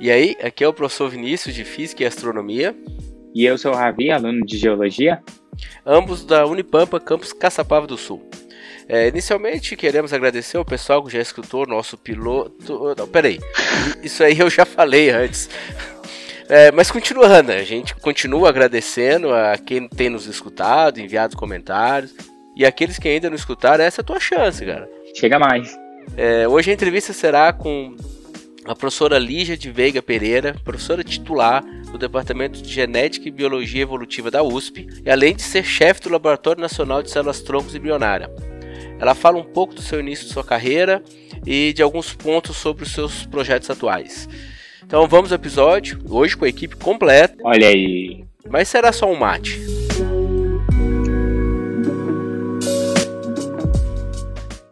E aí, aqui é o professor Vinícius de Física e Astronomia. E eu sou o Ravi, aluno de Geologia. Ambos da Unipampa, campus Caçapava do Sul. É, inicialmente, queremos agradecer ao pessoal que já escutou o nosso piloto. Não, peraí. Isso aí eu já falei antes. É, mas continuando, a gente continua agradecendo a quem tem nos escutado, enviado comentários. E aqueles que ainda não escutaram, essa é a tua chance, cara. Chega mais. É, hoje a entrevista será com a professora Lígia de Veiga Pereira, professora titular do Departamento de Genética e Biologia Evolutiva da USP, e além de ser chefe do Laboratório Nacional de Células Troncos Embrionária. Ela fala um pouco do seu início de sua carreira e de alguns pontos sobre os seus projetos atuais. Então vamos ao episódio, hoje com a equipe completa. Olha aí. Mas será só um mate.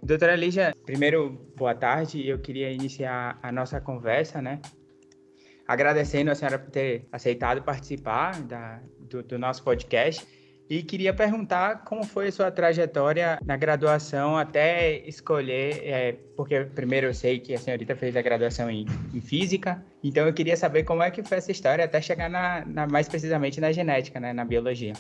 Doutora Lígia, primeiro, boa tarde. Eu queria iniciar a nossa conversa, né? Agradecendo a senhora por ter aceitado participar da, do, do nosso podcast. E queria perguntar como foi a sua trajetória na graduação até escolher, é, porque primeiro eu sei que a senhorita fez a graduação em, em, física, então eu queria saber como é que foi essa história até chegar na, na mais precisamente na genética, né, na biologia.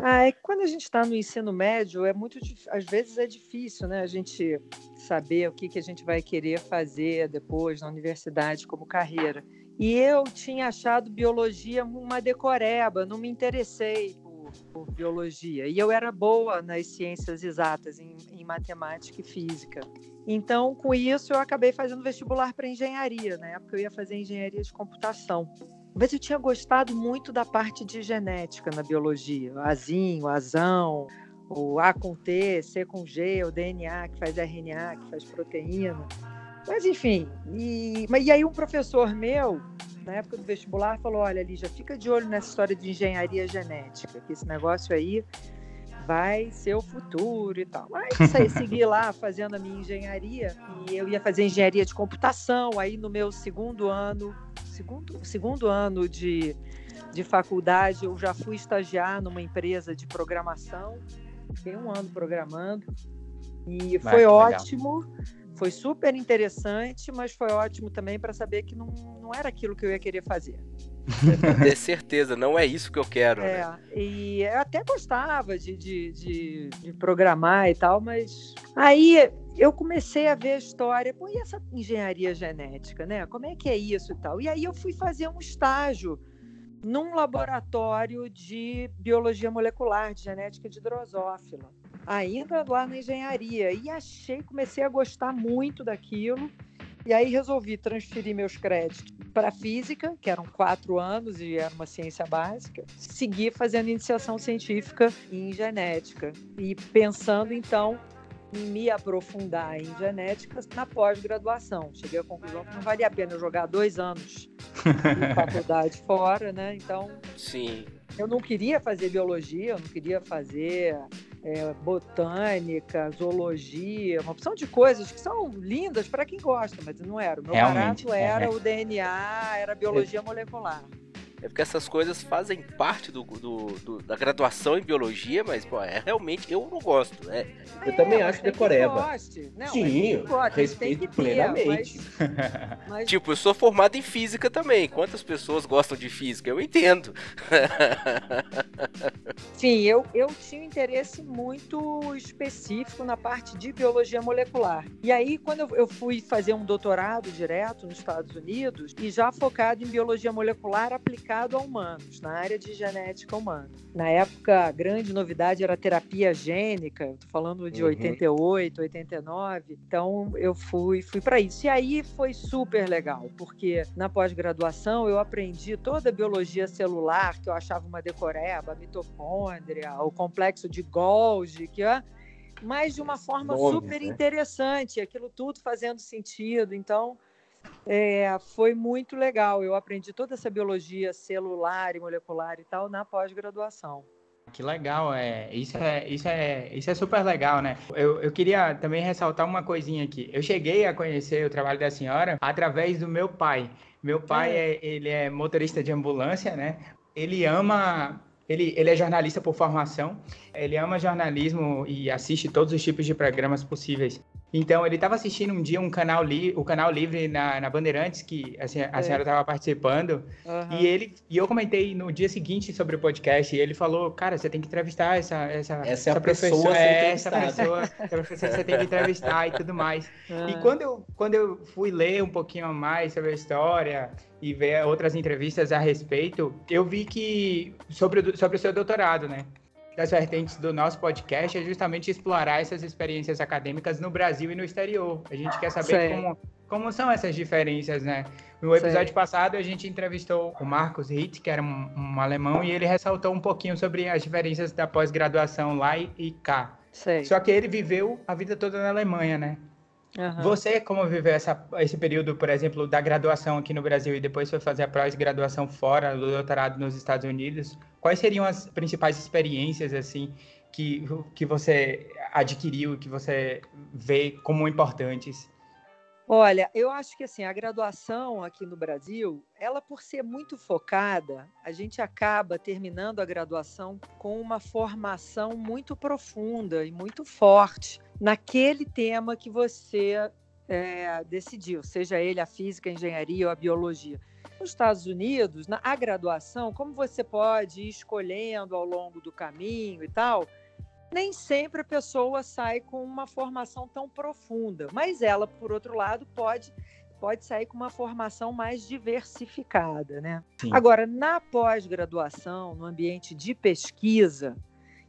Ah, é quando a gente está no ensino médio, é muito, às vezes é difícil, né, a gente saber o que, que a gente vai querer fazer depois na universidade como carreira. E eu tinha achado biologia uma decoreba, não me interessei por biologia. E eu era boa nas ciências exatas, em, em matemática e física. Então, com isso, eu acabei fazendo vestibular para engenharia. Na época, eu ia fazer engenharia de computação. Mas eu tinha gostado muito da parte de genética na biologia. O azinho, o azão, o A com T, C com G, o DNA que faz RNA, que faz proteína. Mas, enfim. E, e aí, um professor meu na época do vestibular, falou: olha, Lígia, fica de olho nessa história de engenharia genética, que esse negócio aí vai ser o futuro e tal. Mas segui lá fazendo a minha engenharia e eu ia fazer engenharia de computação. Aí no meu segundo ano, segundo, segundo ano de, de faculdade, eu já fui estagiar numa empresa de programação. Fiquei um ano programando e foi ótimo. Legal foi super interessante, mas foi ótimo também para saber que não, não era aquilo que eu ia querer fazer. Ter certeza, não é isso que eu quero. É, né? e eu até gostava de, de, de, de, programar e tal, mas aí eu comecei a ver a história, pô, e essa engenharia genética, né? Como é que é isso e tal? E aí eu fui fazer um estágio num laboratório de biologia molecular, de genética de drosófila ainda lá na engenharia. E achei, comecei a gostar muito daquilo. E aí resolvi transferir meus créditos para física, que eram quatro anos e era uma ciência básica, seguir fazendo iniciação científica em genética e pensando então me aprofundar em genética na pós-graduação. Cheguei à conclusão que não valia a pena jogar dois anos de faculdade fora, né? Então, sim, eu não queria fazer biologia, eu não queria fazer é, botânica, zoologia, uma opção de coisas que são lindas para quem gosta, mas não era. O meu Realmente, barato era é. o DNA, era a biologia molecular. É porque essas coisas fazem parte do, do, do, da graduação em biologia, mas pô, é, realmente eu não gosto. Né? Eu também acho decoreba. Não, Sim, respeito plenamente. Mas, mas... Tipo, eu sou formado em física também. Quantas pessoas gostam de física? Eu entendo. Sim, eu, eu tinha um interesse muito específico na parte de biologia molecular. E aí, quando eu, eu fui fazer um doutorado direto nos Estados Unidos, e já focado em biologia molecular aplicada aplicado a humanos, na área de genética humana. Na época, a grande novidade era a terapia gênica, estou falando de uhum. 88, 89. Então, eu fui, fui para isso. E aí foi super legal, porque na pós-graduação eu aprendi toda a biologia celular, que eu achava uma decoreba, a mitocôndria, o complexo de Golgi, que é mas de uma forma super né? interessante, aquilo tudo fazendo sentido. Então, é, foi muito legal. Eu aprendi toda essa biologia celular e molecular e tal na pós-graduação. Que legal, é. Isso é, isso é, isso é super legal, né? Eu, eu queria também ressaltar uma coisinha aqui. Eu cheguei a conhecer o trabalho da senhora através do meu pai. Meu pai é, é ele é motorista de ambulância, né? Ele ama ele, ele é jornalista por formação, ele ama jornalismo e assiste todos os tipos de programas possíveis Então, ele estava assistindo um dia um canal li o canal livre na, na Bandeirantes, que assim, a, a é. senhora estava participando, uhum. e ele e eu comentei no dia seguinte sobre o podcast, e ele falou, cara, você tem que entrevistar essa essa, essa, essa é a professora, é, essa pessoa, você tem que entrevistar e tudo mais. Uhum. E quando eu, quando eu fui ler um pouquinho mais sobre a história e ver outras entrevistas a respeito, eu vi que sobre, sobre o seu doutorado, né? Das vertentes do nosso podcast é justamente explorar essas experiências acadêmicas no Brasil e no exterior. A gente quer saber como, como são essas diferenças, né? No episódio passado, a gente entrevistou o Marcos Hitt, que era um, um, alemão, e ele ressaltou um pouquinho sobre as diferenças da pós-graduação lá e, e cá. Só que ele viveu a vida toda na Alemanha, né? Uhum. Você, como viveu essa, esse período, por exemplo, da graduação aqui no Brasil e depois foi fazer a pós-graduação fora, do doutorado nos Estados Unidos, quais seriam as principais experiências, assim, que, que você adquiriu, que você vê como importantes? Olha, eu acho que assim, a graduação aqui no Brasil, ela por ser muito focada, a gente acaba terminando a graduação com uma formação muito profunda e muito forte naquele tema que você é, decidiu, seja ele a física, a engenharia ou a biologia. Nos Estados Unidos, na a graduação, como você pode ir escolhendo ao longo do caminho e tal, nem sempre a pessoa sai com uma formação tão profunda, mas ela, por outro lado, pode pode sair com uma formação mais diversificada, né? Sim. Agora, na pós-graduação, no ambiente de pesquisa,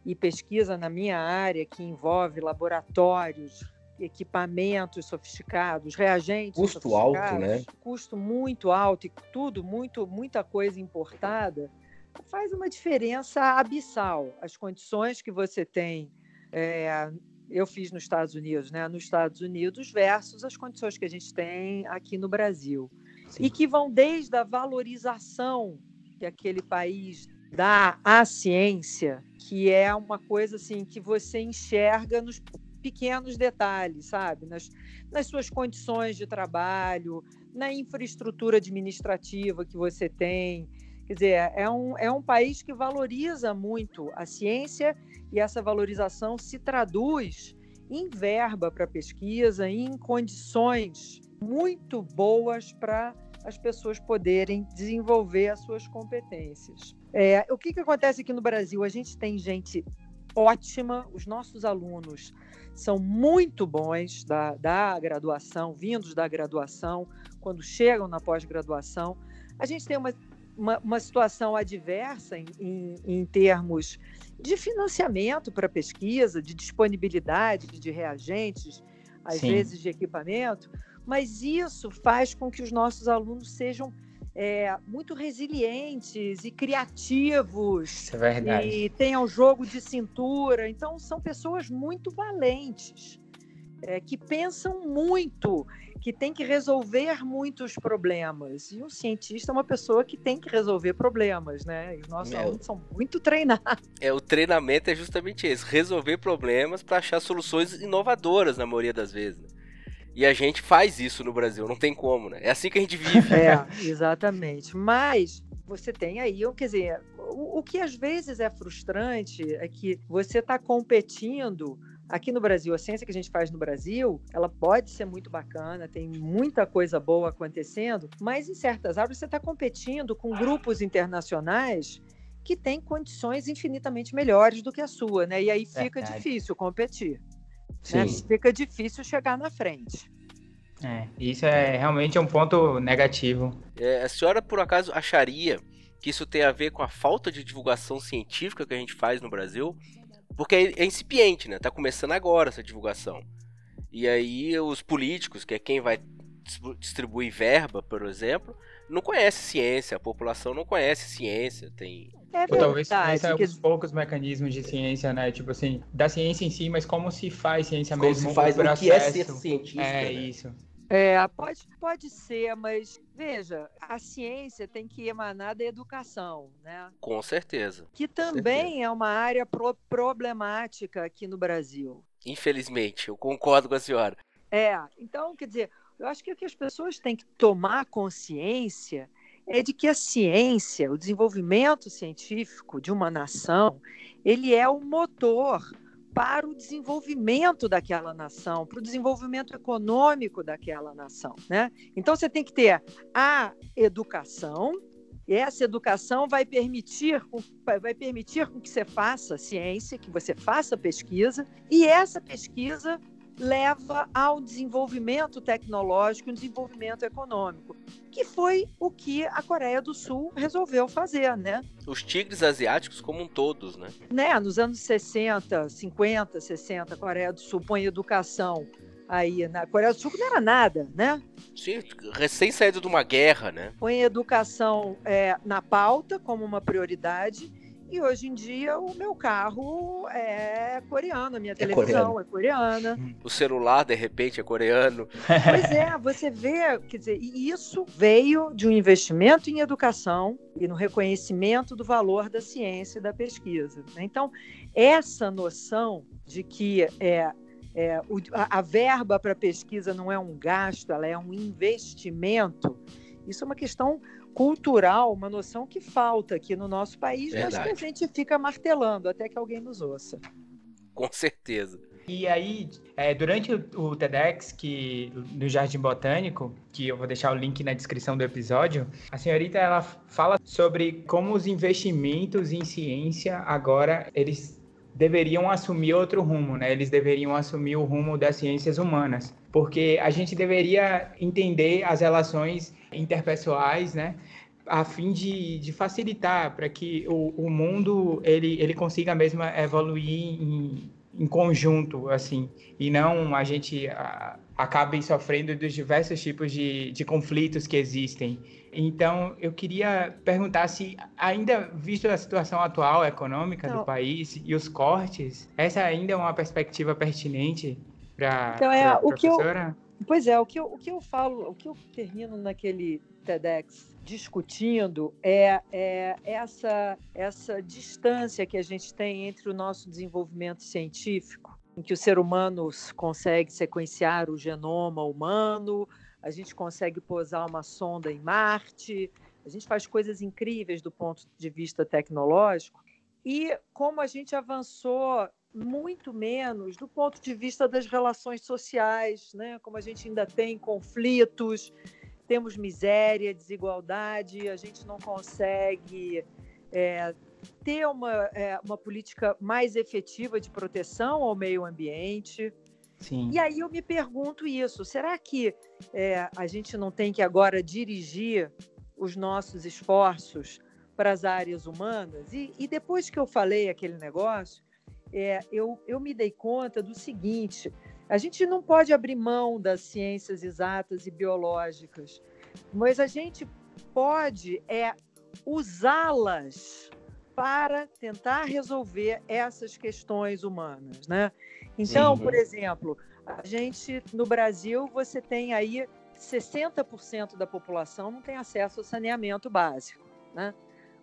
e pesquisa na minha área que envolve laboratórios, equipamentos sofisticados, reagentes custo alto, né? Custo muito alto e tudo muito muita coisa importada faz uma diferença abissal. As condições que você tem, é, eu fiz nos Estados Unidos, né? Nos Estados Unidos versus as condições que a gente tem aqui no Brasil Sim. e que vão desde a valorização que aquele país dá à ciência, que é uma coisa assim que você enxerga nos pequenos detalhes, sabe? Nas, nas suas condições de trabalho, na infraestrutura administrativa que você tem. Quer dizer, é um, é um país que valoriza muito a ciência e essa valorização se traduz em verba para pesquisa, em condições muito boas para as pessoas poderem desenvolver as suas competências. É, o que, que acontece aqui no Brasil? A gente tem gente ótima, os nossos alunos são muito bons da, da graduação, vindos da graduação, quando chegam na pós-graduação. A gente tem uma, uma, uma situação adversa em, em, em termos de financiamento para pesquisa, de disponibilidade de reagentes, às Sim. vezes de equipamento, mas isso faz com que os nossos alunos sejam é, muito resilientes e criativos. é verdade. E tenham jogo de cintura. Então, são pessoas muito valentes, é, que pensam muito, que tem que resolver muitos problemas. E um cientista é uma pessoa que tem que resolver problemas, né? E os nossos Meu, alunos são muito treinados. É, o treinamento é justamente esse: resolver problemas para achar soluções inovadoras, na maioria das vezes. Né? E a gente faz isso no Brasil, não tem como, né? É assim que a gente vive. É, exatamente. Mas você tem aí, quer dizer, o, o que às vezes é frustrante é que você está competindo aqui no Brasil, a ciência que a gente faz no Brasil, ela pode ser muito bacana, tem muita coisa boa acontecendo, mas em certas áreas você está competindo com grupos internacionais que têm condições infinitamente melhores do que a sua, né? E aí fica difícil competir. Né? Fica difícil chegar na frente. É, isso é realmente um ponto negativo. É, a senhora, por acaso, acharia que isso tem a ver com a falta de divulgação científica que a gente faz no Brasil? Porque é, é incipiente, né? Tá começando agora essa divulgação. E aí os políticos, que é quem vai distribuir verba, por exemplo, não conhece ciência, a população não conhece ciência, tem é verdade. Ou talvez conheça que... poucos mecanismos de ciência, né? Tipo assim, da ciência em si, mas como se faz ciência como mesmo. Se faz o, o que é ser cientista. É né? isso. É, pode, pode ser, mas veja, a ciência tem que emanar da educação, né? Com certeza. Que também certeza. é uma área pro problemática aqui no Brasil. Infelizmente, eu concordo com a senhora. É, então, quer dizer, eu acho que o que as pessoas têm que tomar consciência é de que a ciência, o desenvolvimento científico de uma nação, ele é o motor para o desenvolvimento daquela nação, para o desenvolvimento econômico daquela nação. Né? Então, você tem que ter a educação, e essa educação vai permitir, vai permitir que você faça ciência, que você faça pesquisa, e essa pesquisa leva ao desenvolvimento tecnológico e desenvolvimento econômico, que foi o que a Coreia do Sul resolveu fazer, né? Os tigres asiáticos como um todos, né? Né, nos anos 60, 50, 60, a Coreia do Sul põe educação aí na Coreia do Sul não era nada, né? Sim, recém saído de uma guerra, né? Põe educação é, na pauta como uma prioridade e hoje em dia o meu carro é coreano, a minha é televisão coreano. é coreana. O celular, de repente, é coreano. Pois é, você vê, quer dizer, e isso veio de um investimento em educação e no reconhecimento do valor da ciência e da pesquisa. Né? Então, essa noção de que é, é, o, a, a verba para pesquisa não é um gasto, ela é um investimento. Isso é uma questão cultural, uma noção que falta aqui no nosso país, Verdade. mas que a gente fica martelando até que alguém nos ouça. Com certeza. E aí, é, durante o, o, TEDx que, no Jardim Botânico, que eu vou deixar o link na descrição do episódio, a senhorita ela fala sobre como os investimentos em ciência agora eles deveriam assumir outro rumo, né? Eles deveriam assumir o rumo das ciências humanas, porque a gente deveria entender as relações interpessoais, né? a fim de, de facilitar para que o, o mundo ele, ele consiga mesmo evoluir em, em conjunto, assim, e não a gente a, acabe sofrendo dos diversos tipos de, de conflitos que existem então, eu queria perguntar se, ainda visto a situação atual econômica Não. do país e os cortes, essa ainda é uma perspectiva pertinente para então, é, a professora? Eu, pois é, o que, eu, o que eu falo, o que eu termino naquele TEDx discutindo é, é essa, essa distância que a gente tem entre o nosso desenvolvimento científico, em que o ser humano consegue sequenciar o genoma humano, a gente consegue posar uma sonda em Marte, a gente faz coisas incríveis do ponto de vista tecnológico. E como a gente avançou muito menos do ponto de vista das relações sociais, né? como a gente ainda tem conflitos, temos miséria, desigualdade, a gente não consegue é, ter uma, é, uma política mais efetiva de proteção ao meio ambiente. Sim. E aí eu me pergunto isso: será que é, a gente não tem que agora dirigir os nossos esforços para as áreas humanas? E, e depois que eu falei aquele negócio, é, eu, eu me dei conta do seguinte: a gente não pode abrir mão das ciências exatas e biológicas, mas a gente pode é usá-las para tentar resolver essas questões humanas, né? Então, Sim. por exemplo, a gente no Brasil você tem aí 60% da população não tem acesso ao saneamento básico, né?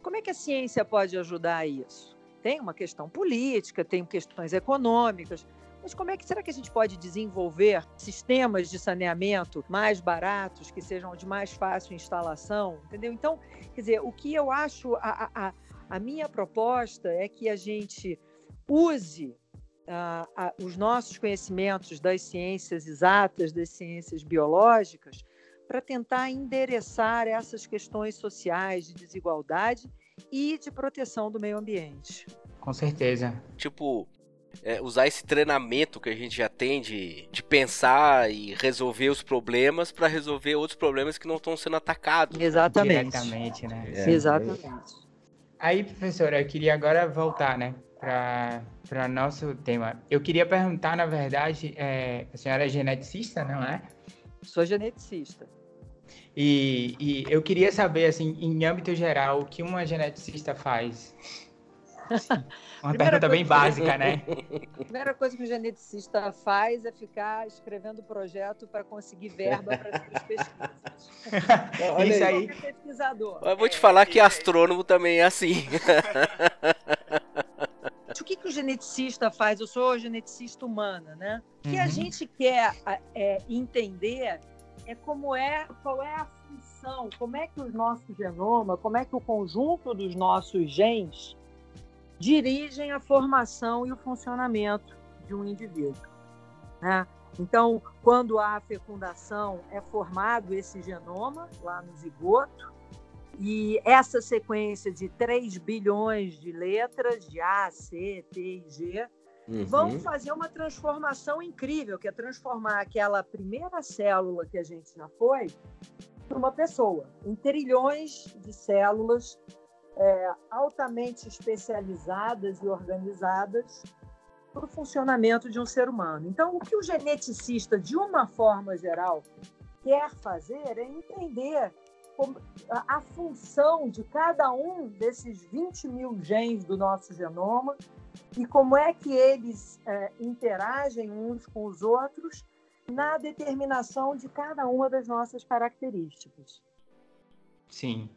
Como é que a ciência pode ajudar a isso? Tem uma questão política, tem questões econômicas, mas como é que será que a gente pode desenvolver sistemas de saneamento mais baratos, que sejam de mais fácil instalação, entendeu? Então, quer dizer, o que eu acho a, a, a minha proposta é que a gente use uh, os nossos conhecimentos das ciências exatas, das ciências biológicas, para tentar endereçar essas questões sociais de desigualdade e de proteção do meio ambiente. Com certeza. Tipo, é, usar esse treinamento que a gente já tem de, de pensar e resolver os problemas para resolver outros problemas que não estão sendo atacados. Exatamente. Diretamente, né? É. Exatamente. Aí, professora, eu queria agora voltar, né, para nosso tema. Eu queria perguntar, na verdade, é, a senhora é geneticista, não é? Sou geneticista. E, e eu queria saber, assim, em âmbito geral, o que uma geneticista faz? Uma pergunta bem básica, né? A primeira coisa que o geneticista faz é ficar escrevendo projeto para conseguir verba para as suas pesquisas. Isso aí. Pesquisador. Eu vou te falar que astrônomo também é assim. o que, que o geneticista faz? Eu sou geneticista humana, né? O que uhum. a gente quer é, entender é como é, qual é a função, como é que o nosso genoma, como é que o conjunto dos nossos genes dirigem a formação e o funcionamento de um indivíduo. Né? Então, quando há fecundação, é formado esse genoma lá no zigoto, e essa sequência de 3 bilhões de letras, de A, C, T e G, uhum. vão fazer uma transformação incrível, que é transformar aquela primeira célula que a gente já foi para uma pessoa, em trilhões de células é, altamente especializadas e organizadas para o funcionamento de um ser humano. Então, o que o geneticista, de uma forma geral, quer fazer é entender a função de cada um desses 20 mil genes do nosso genoma e como é que eles é, interagem uns com os outros na determinação de cada uma das nossas características. Sim.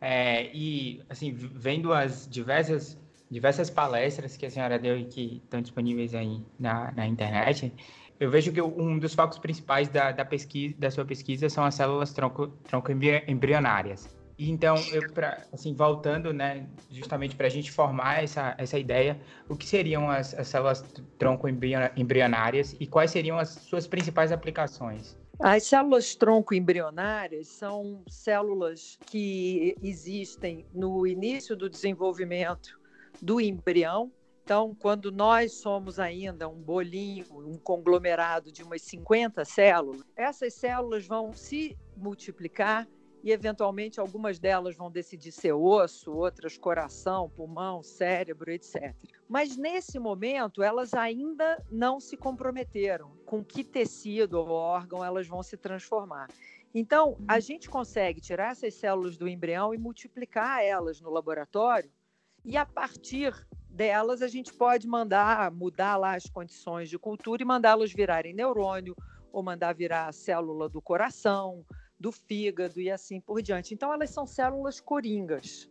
É, e, assim, vendo as diversas, diversas palestras que a senhora deu e que estão disponíveis aí na, na internet, eu vejo que um dos focos principais da, da, pesquisa, da sua pesquisa são as células tronco, tronco embrionárias. Então, eu, pra, assim, voltando, né, justamente para a gente formar essa, essa ideia, o que seriam as, as células tronco embrionárias e quais seriam as suas principais aplicações? As células tronco embrionárias são células que existem no início do desenvolvimento do embrião. Então, quando nós somos ainda um bolinho, um conglomerado de umas 50 células, essas células vão se multiplicar e eventualmente algumas delas vão decidir ser osso, outras coração, pulmão, cérebro, etc. Mas nesse momento elas ainda não se comprometeram com que tecido ou órgão elas vão se transformar. Então, a gente consegue tirar essas células do embrião e multiplicar elas no laboratório, e a partir delas a gente pode mandar mudar lá as condições de cultura e mandá-las virarem neurônio ou mandar virar célula do coração, do fígado e assim por diante. Então, elas são células coringas.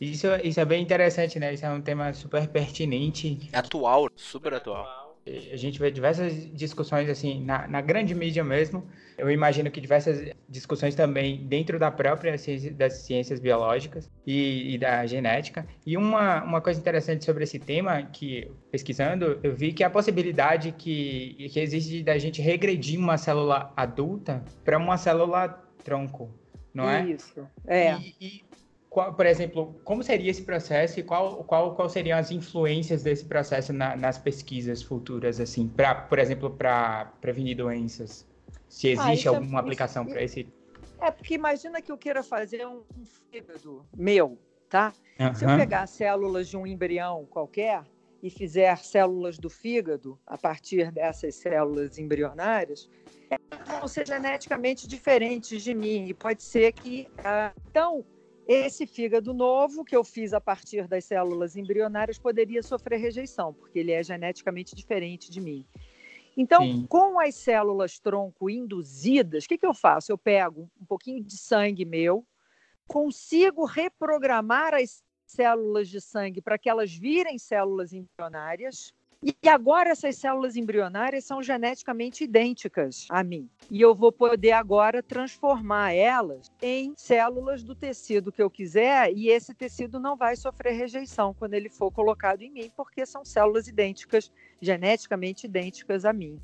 Isso, isso é bem interessante, né? Isso é um tema super pertinente. Atual, super atual a gente vê diversas discussões assim na, na, grande mídia mesmo. Eu imagino que diversas discussões também dentro da própria ciência, das ciências biológicas e, e, da genética. E uma, uma coisa interessante sobre esse tema que pesquisando eu vi que a possibilidade que, que existe da gente regredir uma célula adulta para uma célula tronco, não é? Isso. É. E, e qual, por exemplo, como seria esse processo e qual, qual, qual seriam as influências desse processo na, nas pesquisas futuras, assim, pra, por exemplo, para prevenir doenças? Se ah, existe ah, alguma é, aplicação para esse. É, porque imagina que eu queira fazer um, um fígado meu, tá? Uhum. Se eu pegar células de um embrião qualquer e fizer células do fígado a partir dessas células embrionárias, vão ser geneticamente diferentes de mim. E pode ser que. Ah, então, esse fígado novo, que eu fiz a partir das células embrionárias, poderia sofrer rejeição, porque ele é geneticamente diferente de mim. Então, Sim. com as células tronco induzidas, o que, que eu faço? Eu pego um pouquinho de sangue meu, consigo reprogramar as células de sangue para que elas virem células embrionárias, e agora essas células embrionárias são geneticamente idênticas a mim. E eu vou poder agora transformar elas em células do tecido que eu quiser, e esse tecido não vai sofrer rejeição quando ele for colocado em mim, porque são células idênticas, geneticamente idênticas a mim.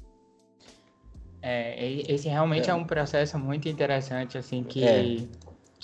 É, esse realmente é, é um processo muito interessante, assim, que é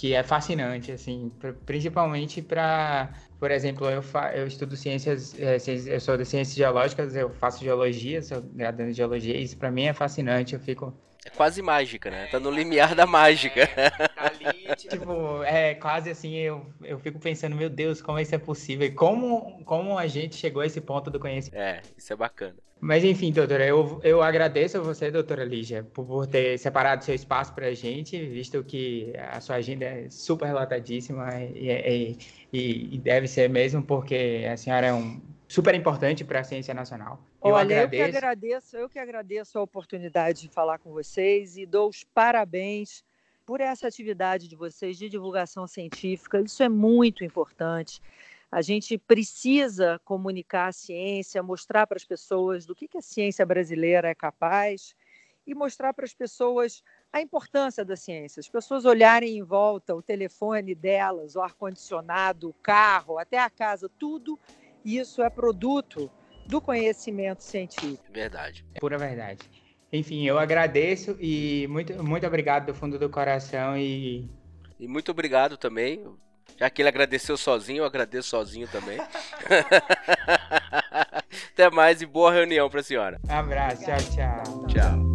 que é fascinante, assim, principalmente para, por exemplo, eu, fa eu estudo ciências, é, eu sou de ciências geológicas, eu faço geologia, sou graduando em geologia, e isso para mim é fascinante, eu fico... É quase mágica, né? Tá no limiar da mágica. É, tá ali, tipo, é quase assim, eu, eu fico pensando, meu Deus, como isso é possível? Como, como a gente chegou a esse ponto do conhecimento? É, isso é bacana. Mas enfim, doutora, eu, eu agradeço a você, doutora Lígia, por, por ter separado seu espaço para a gente, visto que a sua agenda é super lotadíssima e, e, e, deve ser mesmo, porque a senhora é um super importante para a ciência nacional. Eu Olha, agradeço... eu que agradeço, eu que agradeço a oportunidade de falar com vocês e dou os parabéns por essa atividade de vocês de divulgação científica. Isso é muito importante. A gente precisa comunicar a ciência, mostrar para as pessoas do que, que a ciência brasileira é capaz e mostrar para as pessoas a importância da ciência. As pessoas olharem em volta o telefone delas, o ar-condicionado, o carro, até a casa, tudo isso é produto do conhecimento científico. Verdade. É pura verdade. Enfim, eu agradeço e muito, muito obrigado do fundo do coração e. E muito obrigado também. Já que ele agradeceu sozinho, eu agradeço sozinho também. Até mais e boa reunião para a senhora. Um abraço, tchau, tchau. Tchau.